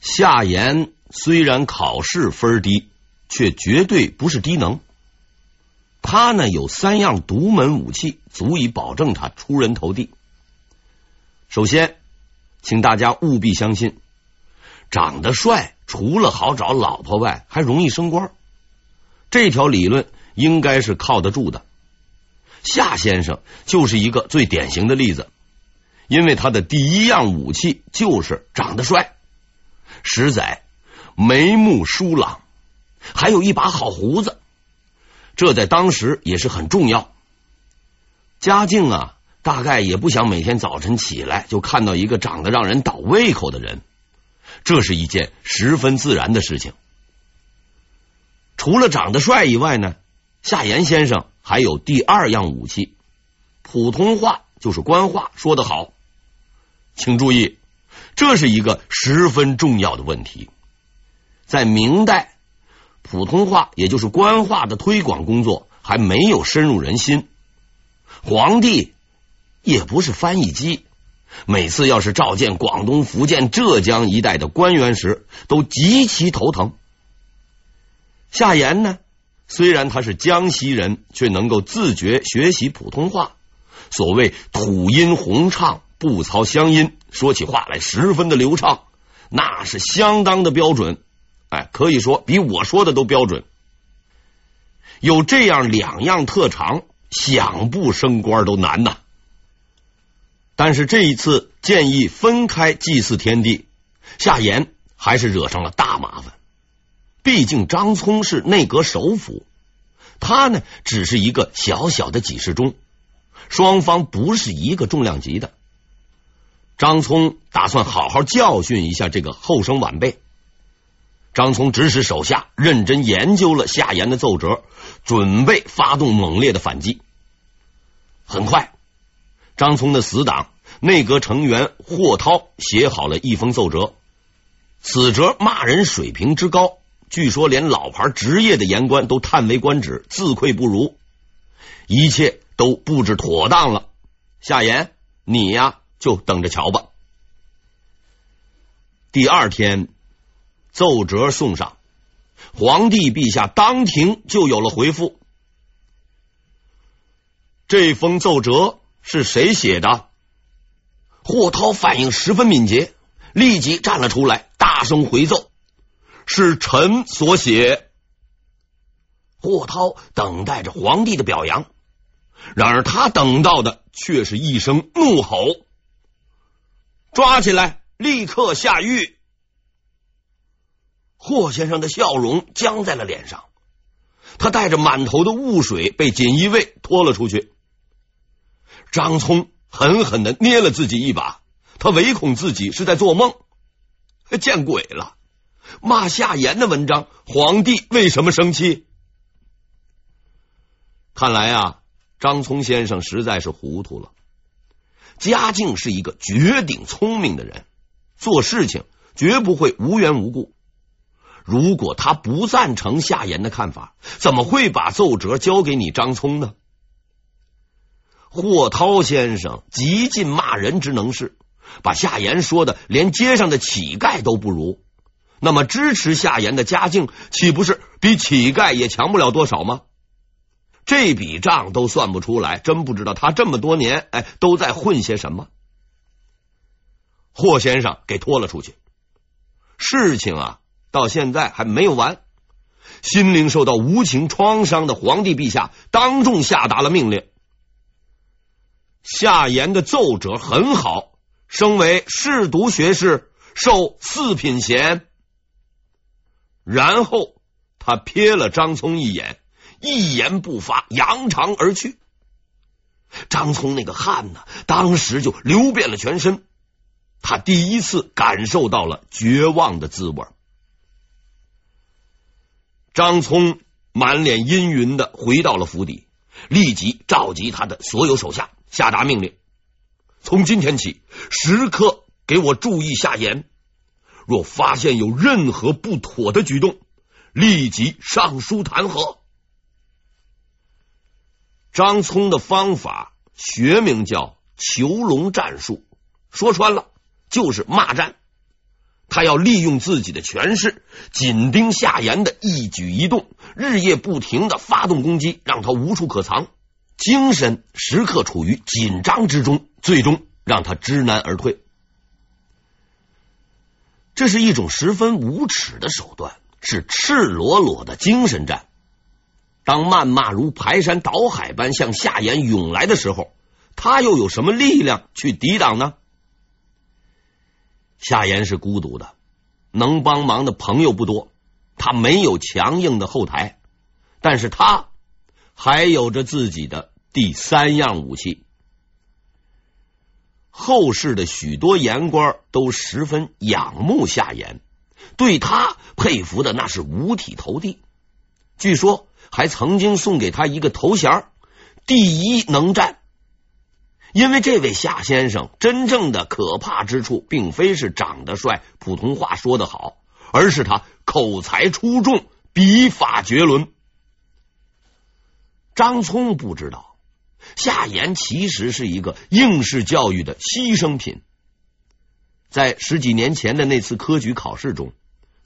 夏言虽然考试分低，却绝对不是低能。他呢有三样独门武器，足以保证他出人头地。首先，请大家务必相信，长得帅除了好找老婆外，还容易升官。这条理论应该是靠得住的。夏先生就是一个最典型的例子，因为他的第一样武器就是长得帅，实在眉目疏朗，还有一把好胡子，这在当时也是很重要。嘉靖啊，大概也不想每天早晨起来就看到一个长得让人倒胃口的人，这是一件十分自然的事情。除了长得帅以外呢，夏言先生还有第二样武器，普通话就是官话说得好。请注意，这是一个十分重要的问题。在明代，普通话也就是官话的推广工作还没有深入人心。皇帝也不是翻译机，每次要是召见广东、福建、浙江一带的官员时，都极其头疼。夏言呢？虽然他是江西人，却能够自觉学习普通话。所谓吐音洪畅，不操乡音，说起话来十分的流畅，那是相当的标准。哎，可以说比我说的都标准。有这样两样特长，想不升官都难呐。但是这一次建议分开祭祀天地，夏言还是惹上了大麻烦。毕竟张聪是内阁首辅，他呢只是一个小小的给事中，双方不是一个重量级的。张聪打算好好教训一下这个后生晚辈。张聪指使手下认真研究了夏言的奏折，准备发动猛烈的反击。很快，张聪的死党内阁成员霍涛写好了一封奏折，此折骂人水平之高。据说连老牌职业的言官都叹为观止，自愧不如。一切都布置妥当了，夏言，你呀就等着瞧吧。第二天，奏折送上，皇帝陛下当庭就有了回复。这封奏折是谁写的？霍涛反应十分敏捷，立即站了出来，大声回奏。是臣所写。霍涛等待着皇帝的表扬，然而他等到的却是一声怒吼：“抓起来，立刻下狱！”霍先生的笑容僵在了脸上，他带着满头的雾水被锦衣卫拖了出去。张聪狠狠的捏了自己一把，他唯恐自己是在做梦，见鬼了！骂夏言的文章，皇帝为什么生气？看来啊，张聪先生实在是糊涂了。嘉靖是一个绝顶聪明的人，做事情绝不会无缘无故。如果他不赞成夏言的看法，怎么会把奏折交给你张聪呢？霍涛先生极尽骂人之能事，把夏言说的连街上的乞丐都不如。那么支持夏言的嘉靖，岂不是比乞丐也强不了多少吗？这笔账都算不出来，真不知道他这么多年哎都在混些什么。霍先生给拖了出去，事情啊到现在还没有完。心灵受到无情创伤的皇帝陛下当众下达了命令：夏言的奏折很好，升为侍读学士，授四品衔。然后他瞥了张聪一眼，一言不发，扬长而去。张聪那个汗呢，当时就流遍了全身。他第一次感受到了绝望的滋味。张聪满脸阴云的回到了府邸，立即召集他的所有手下，下达命令：从今天起，时刻给我注意夏言。若发现有任何不妥的举动，立即上书弹劾。张聪的方法学名叫囚笼战术，说穿了就是骂战。他要利用自己的权势，紧盯夏言的一举一动，日夜不停的发动攻击，让他无处可藏，精神时刻处于紧张之中，最终让他知难而退。这是一种十分无耻的手段，是赤裸裸的精神战。当谩骂如排山倒海般向夏言涌来的时候，他又有什么力量去抵挡呢？夏言是孤独的，能帮忙的朋友不多，他没有强硬的后台，但是他还有着自己的第三样武器。后世的许多言官都十分仰慕夏言，对他佩服的那是五体投地。据说还曾经送给他一个头衔——第一能战。因为这位夏先生真正的可怕之处，并非是长得帅、普通话说得好，而是他口才出众、笔法绝伦。张聪不知道，夏言其实是一个应试教育的牺牲品。在十几年前的那次科举考试中，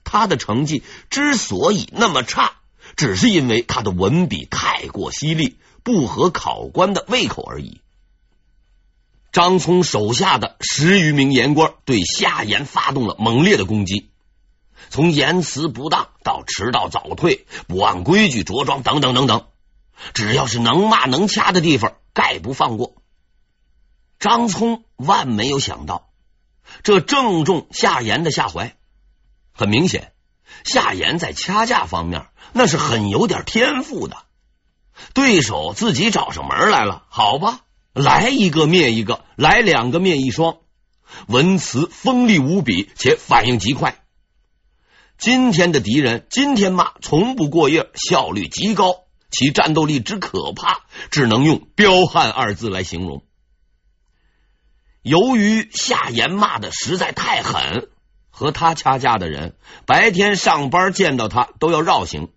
他的成绩之所以那么差，只是因为他的文笔太过犀利，不合考官的胃口而已。张聪手下的十余名言官对夏言发动了猛烈的攻击，从言辞不当到迟到早退、不按规矩着装等等等等，只要是能骂能掐的地方，概不放过。张聪万没有想到，这正中夏言的下怀。很明显，夏言在掐架方面那是很有点天赋的。对手自己找上门来了，好吧。来一个灭一个，来两个灭一双，文辞锋利无比，且反应极快。今天的敌人，今天骂，从不过夜，效率极高，其战斗力之可怕，只能用彪悍二字来形容。由于夏言骂的实在太狠，和他掐架的人白天上班见到他都要绕行。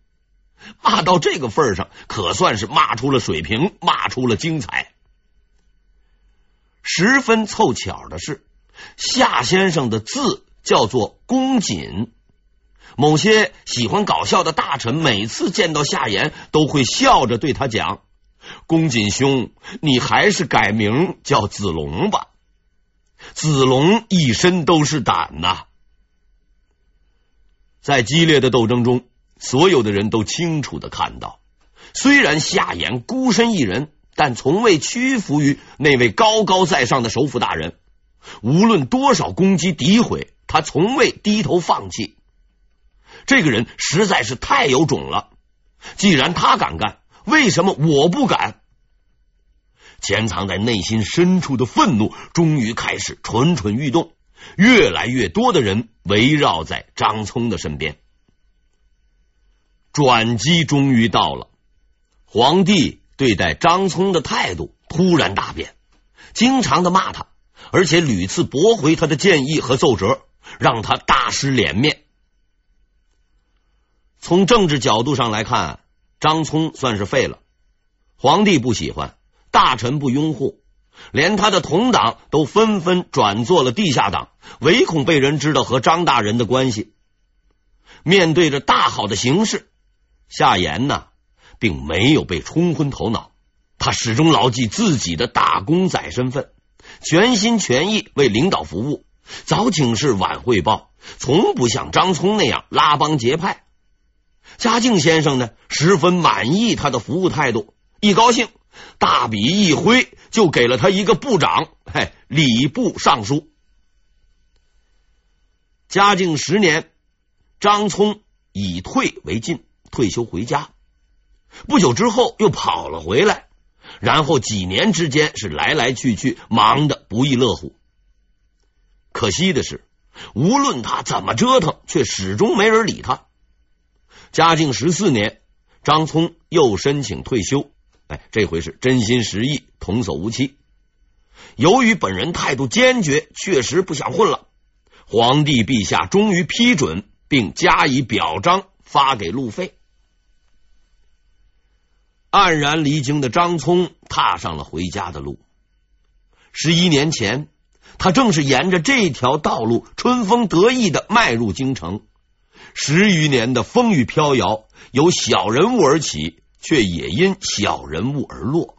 骂到这个份上，可算是骂出了水平，骂出了精彩。十分凑巧的是，夏先生的字叫做公瑾。某些喜欢搞笑的大臣每次见到夏言，都会笑着对他讲：“公瑾兄，你还是改名叫子龙吧。”子龙一身都是胆呐。在激烈的斗争中，所有的人都清楚的看到，虽然夏言孤身一人。但从未屈服于那位高高在上的首辅大人，无论多少攻击诋毁，他从未低头放弃。这个人实在是太有种了。既然他敢干，为什么我不敢？潜藏在内心深处的愤怒终于开始蠢蠢欲动，越来越多的人围绕在张聪的身边。转机终于到了，皇帝。对待张聪的态度突然大变，经常的骂他，而且屡次驳回他的建议和奏折，让他大失脸面。从政治角度上来看，张聪算是废了。皇帝不喜欢，大臣不拥护，连他的同党都纷纷转做了地下党，唯恐被人知道和张大人的关系。面对着大好的形势，夏言呢？并没有被冲昏头脑，他始终牢记自己的打工仔身份，全心全意为领导服务，早请示晚汇报，从不像张聪那样拉帮结派。嘉靖先生呢，十分满意他的服务态度，一高兴，大笔一挥，就给了他一个部长，嘿，礼部尚书。嘉靖十年，张聪以退为进，退休回家。不久之后又跑了回来，然后几年之间是来来去去，忙得不亦乐乎。可惜的是，无论他怎么折腾，却始终没人理他。嘉靖十四年，张聪又申请退休，哎，这回是真心实意，童叟无欺。由于本人态度坚决，确实不想混了，皇帝陛下终于批准，并加以表彰，发给路费。黯然离京的张聪踏上了回家的路。十一年前，他正是沿着这条道路春风得意的迈入京城。十余年的风雨飘摇，由小人物而起，却也因小人物而落。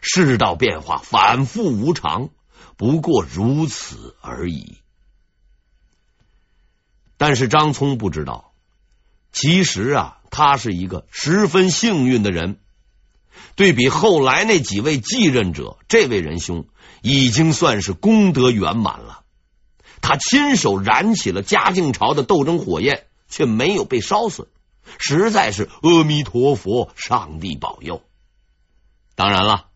世道变化反复无常，不过如此而已。但是张聪不知道，其实啊，他是一个十分幸运的人。对比后来那几位继任者，这位仁兄已经算是功德圆满了。他亲手燃起了嘉靖朝的斗争火焰，却没有被烧死，实在是阿弥陀佛，上帝保佑。当然了，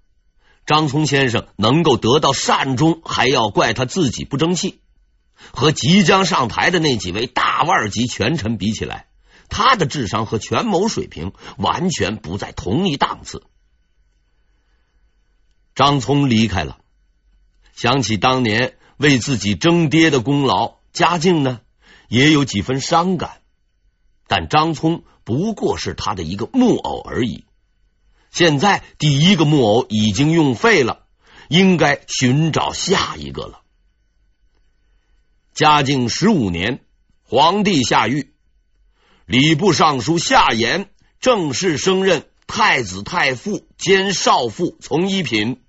张聪先生能够得到善终，还要怪他自己不争气。和即将上台的那几位大腕级权臣比起来，他的智商和权谋水平完全不在同一档次。张聪离开了，想起当年为自己争爹的功劳，嘉靖呢也有几分伤感。但张聪不过是他的一个木偶而已。现在第一个木偶已经用废了，应该寻找下一个了。嘉靖十五年，皇帝下狱，礼部尚书夏言正式升任太子太傅兼少傅从一品，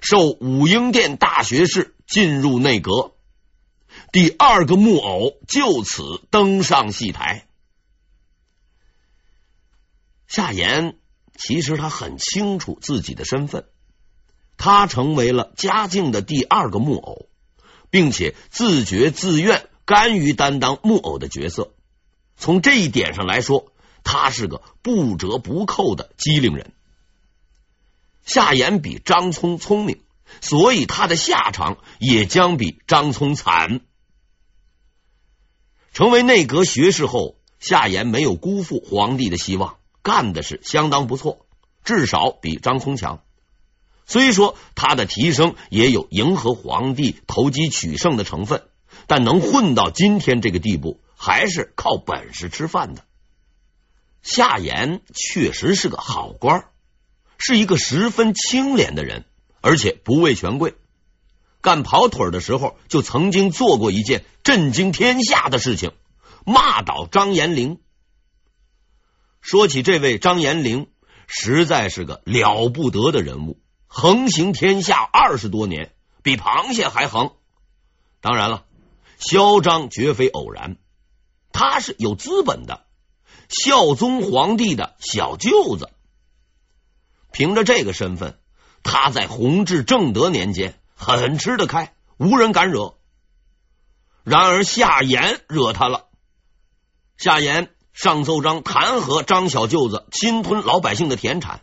授武英殿大学士，进入内阁。第二个木偶就此登上戏台。夏言其实他很清楚自己的身份，他成为了嘉靖的第二个木偶。并且自觉自愿甘于担当木偶的角色，从这一点上来说，他是个不折不扣的机灵人。夏言比张聪聪明，所以他的下场也将比张聪惨。成为内阁学士后，夏言没有辜负皇帝的希望，干的是相当不错，至少比张聪强。虽说他的提升也有迎合皇帝、投机取胜的成分，但能混到今天这个地步，还是靠本事吃饭的。夏言确实是个好官，是一个十分清廉的人，而且不畏权贵。干跑腿的时候，就曾经做过一件震惊天下的事情，骂倒张延龄。说起这位张延龄，实在是个了不得的人物。横行天下二十多年，比螃蟹还横。当然了，嚣张绝非偶然，他是有资本的，孝宗皇帝的小舅子。凭着这个身份，他在弘治、正德年间很吃得开，无人敢惹。然而夏言惹他了，夏言上奏章弹劾张小舅子侵吞老百姓的田产。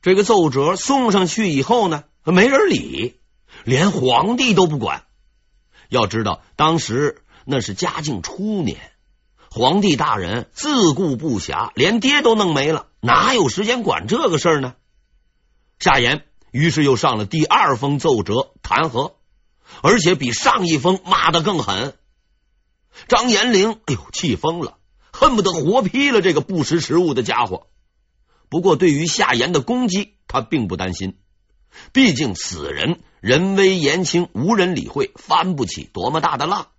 这个奏折送上去以后呢，没人理，连皇帝都不管。要知道，当时那是嘉靖初年，皇帝大人自顾不暇，连爹都弄没了，哪有时间管这个事儿呢？夏言于是又上了第二封奏折弹劾，而且比上一封骂的更狠。张延龄，哎呦，气疯了，恨不得活劈了这个不识时务的家伙。不过，对于夏言的攻击，他并不担心。毕竟此人人微言轻，无人理会，翻不起多么大的浪。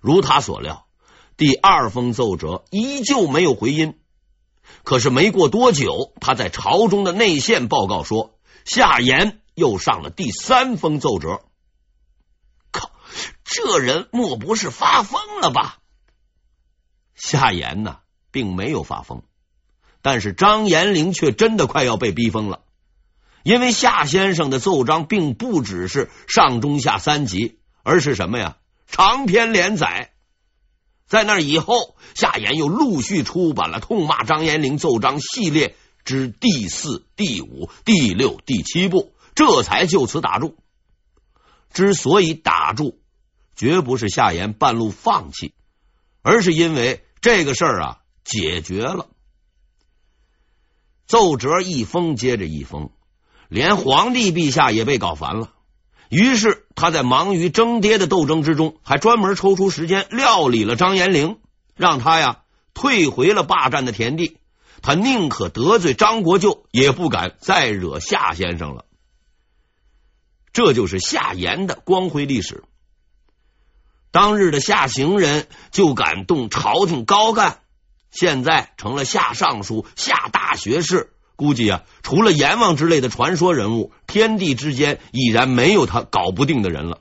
如他所料，第二封奏折依旧没有回音。可是没过多久，他在朝中的内线报告说，夏言又上了第三封奏折。靠，这人莫不是发疯了吧？夏言呢，并没有发疯。但是张延龄却真的快要被逼疯了，因为夏先生的奏章并不只是上中下三集，而是什么呀？长篇连载。在那以后，夏言又陆续出版了痛骂张延龄奏章系列之第四、第五、第六、第七部，这才就此打住。之所以打住，绝不是夏言半路放弃，而是因为这个事儿啊解决了。奏折一封接着一封，连皇帝陛下也被搞烦了。于是他在忙于争爹的斗争之中，还专门抽出时间料理了张延龄，让他呀退回了霸占的田地。他宁可得罪张国舅，也不敢再惹夏先生了。这就是夏言的光辉历史。当日的夏行人就敢动朝廷高干，现在成了夏尚书、夏大学士。估计啊，除了阎王之类的传说人物，天地之间已然没有他搞不定的人了。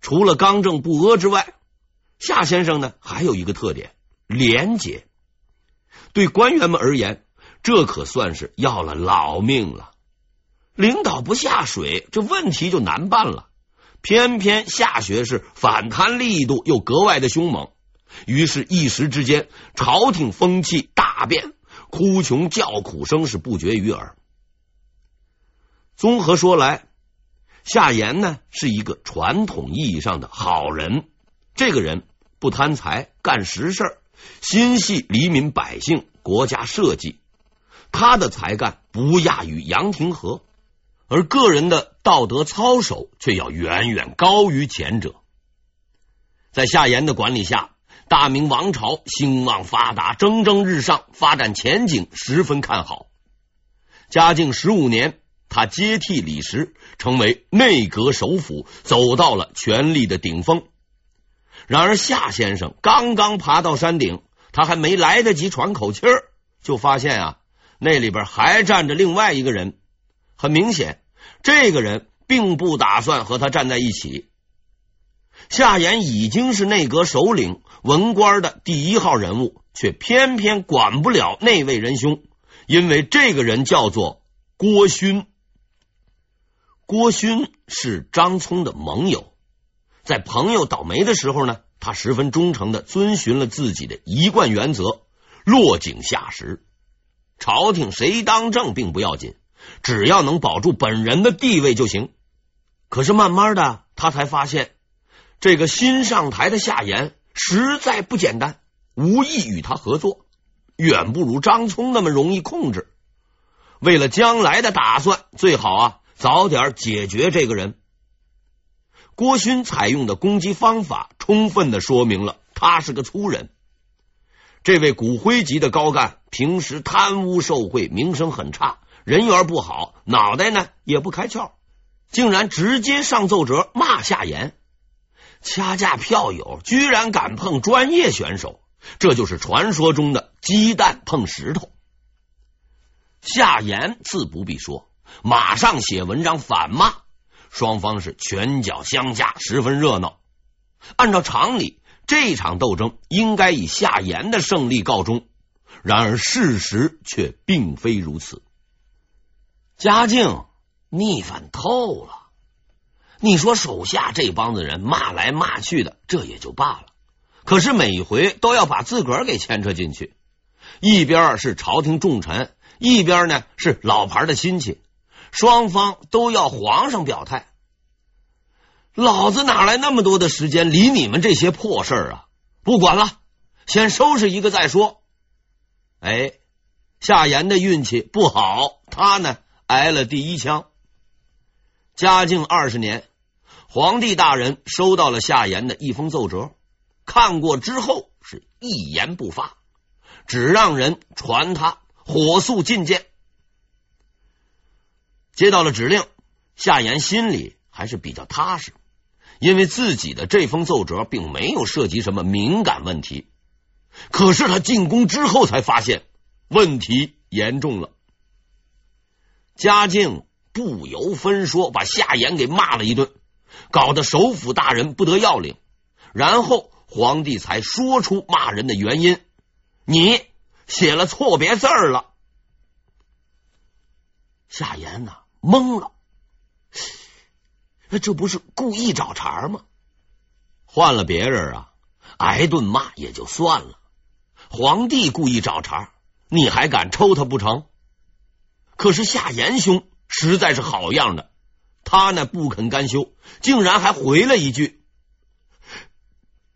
除了刚正不阿之外，夏先生呢还有一个特点：廉洁。对官员们而言，这可算是要了老命了。领导不下水，这问题就难办了。偏偏夏学士反贪力度又格外的凶猛，于是，一时之间，朝廷风气大变。哭穷叫苦声是不绝于耳。综合说来，夏言呢是一个传统意义上的好人。这个人不贪财，干实事，心系黎民百姓、国家社稷。他的才干不亚于杨廷和，而个人的道德操守却要远远高于前者。在夏言的管理下。大明王朝兴旺发达，蒸蒸日上，发展前景十分看好。嘉靖十五年，他接替李时，成为内阁首辅，走到了权力的顶峰。然而，夏先生刚刚爬到山顶，他还没来得及喘口气儿，就发现啊，那里边还站着另外一个人。很明显，这个人并不打算和他站在一起。夏言已经是内阁首领。文官的第一号人物，却偏偏管不了那位仁兄，因为这个人叫做郭勋。郭勋是张聪的盟友，在朋友倒霉的时候呢，他十分忠诚的遵循了自己的一贯原则，落井下石。朝廷谁当政并不要紧，只要能保住本人的地位就行。可是慢慢的，他才发现这个新上台的夏言。实在不简单，无意与他合作，远不如张聪那么容易控制。为了将来的打算，最好啊早点解决这个人。郭勋采用的攻击方法，充分的说明了他是个粗人。这位骨灰级的高干，平时贪污受贿，名声很差，人缘不好，脑袋呢也不开窍，竟然直接上奏折骂夏言。掐架票友居然敢碰专业选手，这就是传说中的鸡蛋碰石头。夏言自不必说，马上写文章反骂，双方是拳脚相加，十分热闹。按照常理，这场斗争应该以夏言的胜利告终，然而事实却并非如此。嘉靖逆反透了。你说手下这帮子人骂来骂去的，这也就罢了。可是每回都要把自个儿给牵扯进去，一边是朝廷重臣，一边呢是老牌的亲戚，双方都要皇上表态。老子哪来那么多的时间理你们这些破事儿啊？不管了，先收拾一个再说。哎，夏言的运气不好，他呢挨了第一枪。嘉靖二十年。皇帝大人收到了夏言的一封奏折，看过之后是一言不发，只让人传他火速觐见。接到了指令，夏言心里还是比较踏实，因为自己的这封奏折并没有涉及什么敏感问题。可是他进宫之后才发现问题严重了，嘉靖不由分说把夏言给骂了一顿。搞得首辅大人不得要领，然后皇帝才说出骂人的原因：你写了错别字了。夏言呐懵了，这不是故意找茬吗？换了别人啊，挨顿骂也就算了，皇帝故意找茬，你还敢抽他不成？可是夏言兄实在是好样的。他呢不肯甘休，竟然还回了一句：“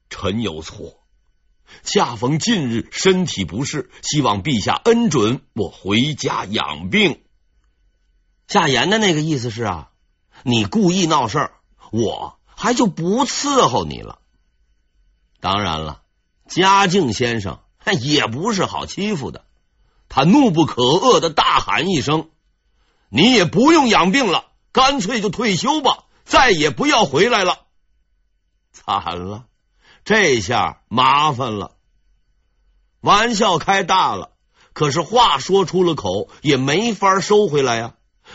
臣有错，恰逢近日身体不适，希望陛下恩准我回家养病。”夏言的那个意思是啊，你故意闹事儿，我还就不伺候你了。当然了，嘉靖先生也不是好欺负的，他怒不可遏的大喊一声：“你也不用养病了。”干脆就退休吧，再也不要回来了。惨了，这下麻烦了。玩笑开大了，可是话说出了口，也没法收回来呀，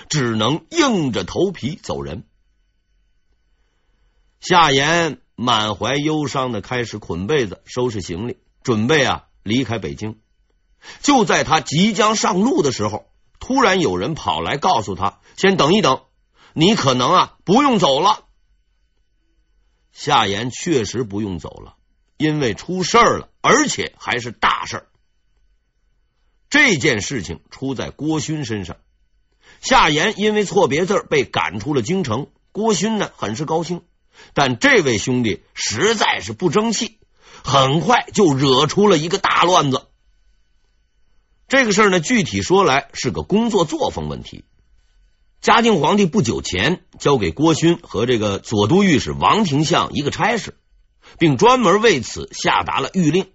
只能硬着头皮走人。夏言满怀忧伤的开始捆被子、收拾行李，准备啊离开北京。就在他即将上路的时候，突然有人跑来告诉他：“先等一等，你可能啊不用走了。”夏言确实不用走了，因为出事儿了，而且还是大事儿。这件事情出在郭勋身上。夏言因为错别字被赶出了京城，郭勋呢很是高兴，但这位兄弟实在是不争气，很快就惹出了一个大乱子。这个事儿呢，具体说来是个工作作风问题。嘉靖皇帝不久前交给郭勋和这个左都御史王廷相一个差事，并专门为此下达了谕令。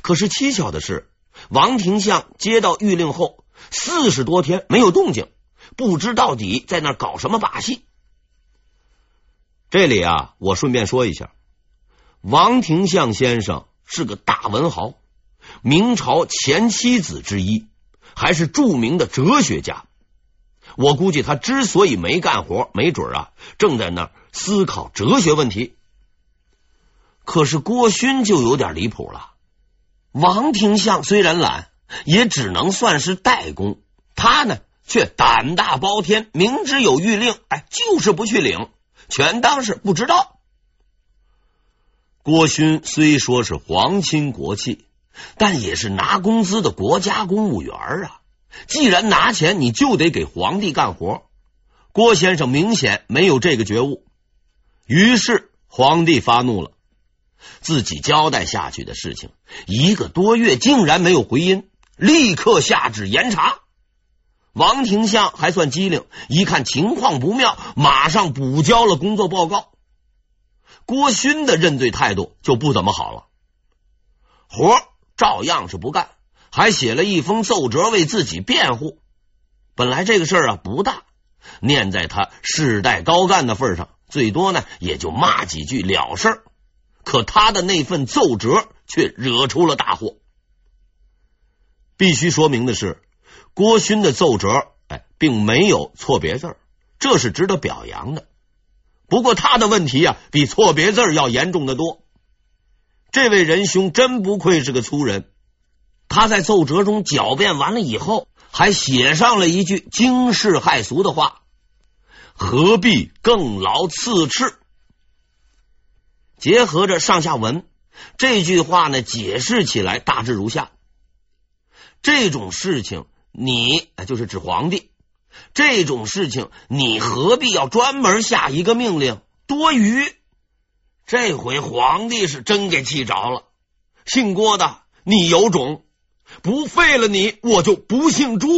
可是蹊跷的是，王廷相接到谕令后四十多天没有动静，不知到底在那搞什么把戏。这里啊，我顺便说一下，王廷相先生是个大文豪。明朝前七子之一，还是著名的哲学家。我估计他之所以没干活，没准啊正在那儿思考哲学问题。可是郭勋就有点离谱了。王廷相虽然懒，也只能算是代工，他呢却胆大包天，明知有谕令，哎，就是不去领，全当是不知道。郭勋虽说是皇亲国戚。但也是拿工资的国家公务员啊！既然拿钱，你就得给皇帝干活。郭先生明显没有这个觉悟，于是皇帝发怒了。自己交代下去的事情，一个多月竟然没有回音，立刻下旨严查。王廷相还算机灵，一看情况不妙，马上补交了工作报告。郭勋的认罪态度就不怎么好了，活。照样是不干，还写了一封奏折为自己辩护。本来这个事儿啊不大，念在他世代高干的份上，最多呢也就骂几句了事儿。可他的那份奏折却惹出了大祸。必须说明的是，郭勋的奏折哎，并没有错别字儿，这是值得表扬的。不过他的问题啊，比错别字儿要严重的多。这位仁兄真不愧是个粗人，他在奏折中狡辩完了以后，还写上了一句惊世骇俗的话：“何必更劳刺赤？”结合着上下文，这句话呢，解释起来大致如下：这种事情，你就是指皇帝，这种事情你何必要专门下一个命令？多余。这回皇帝是真给气着了，姓郭的，你有种，不废了你，我就不姓朱。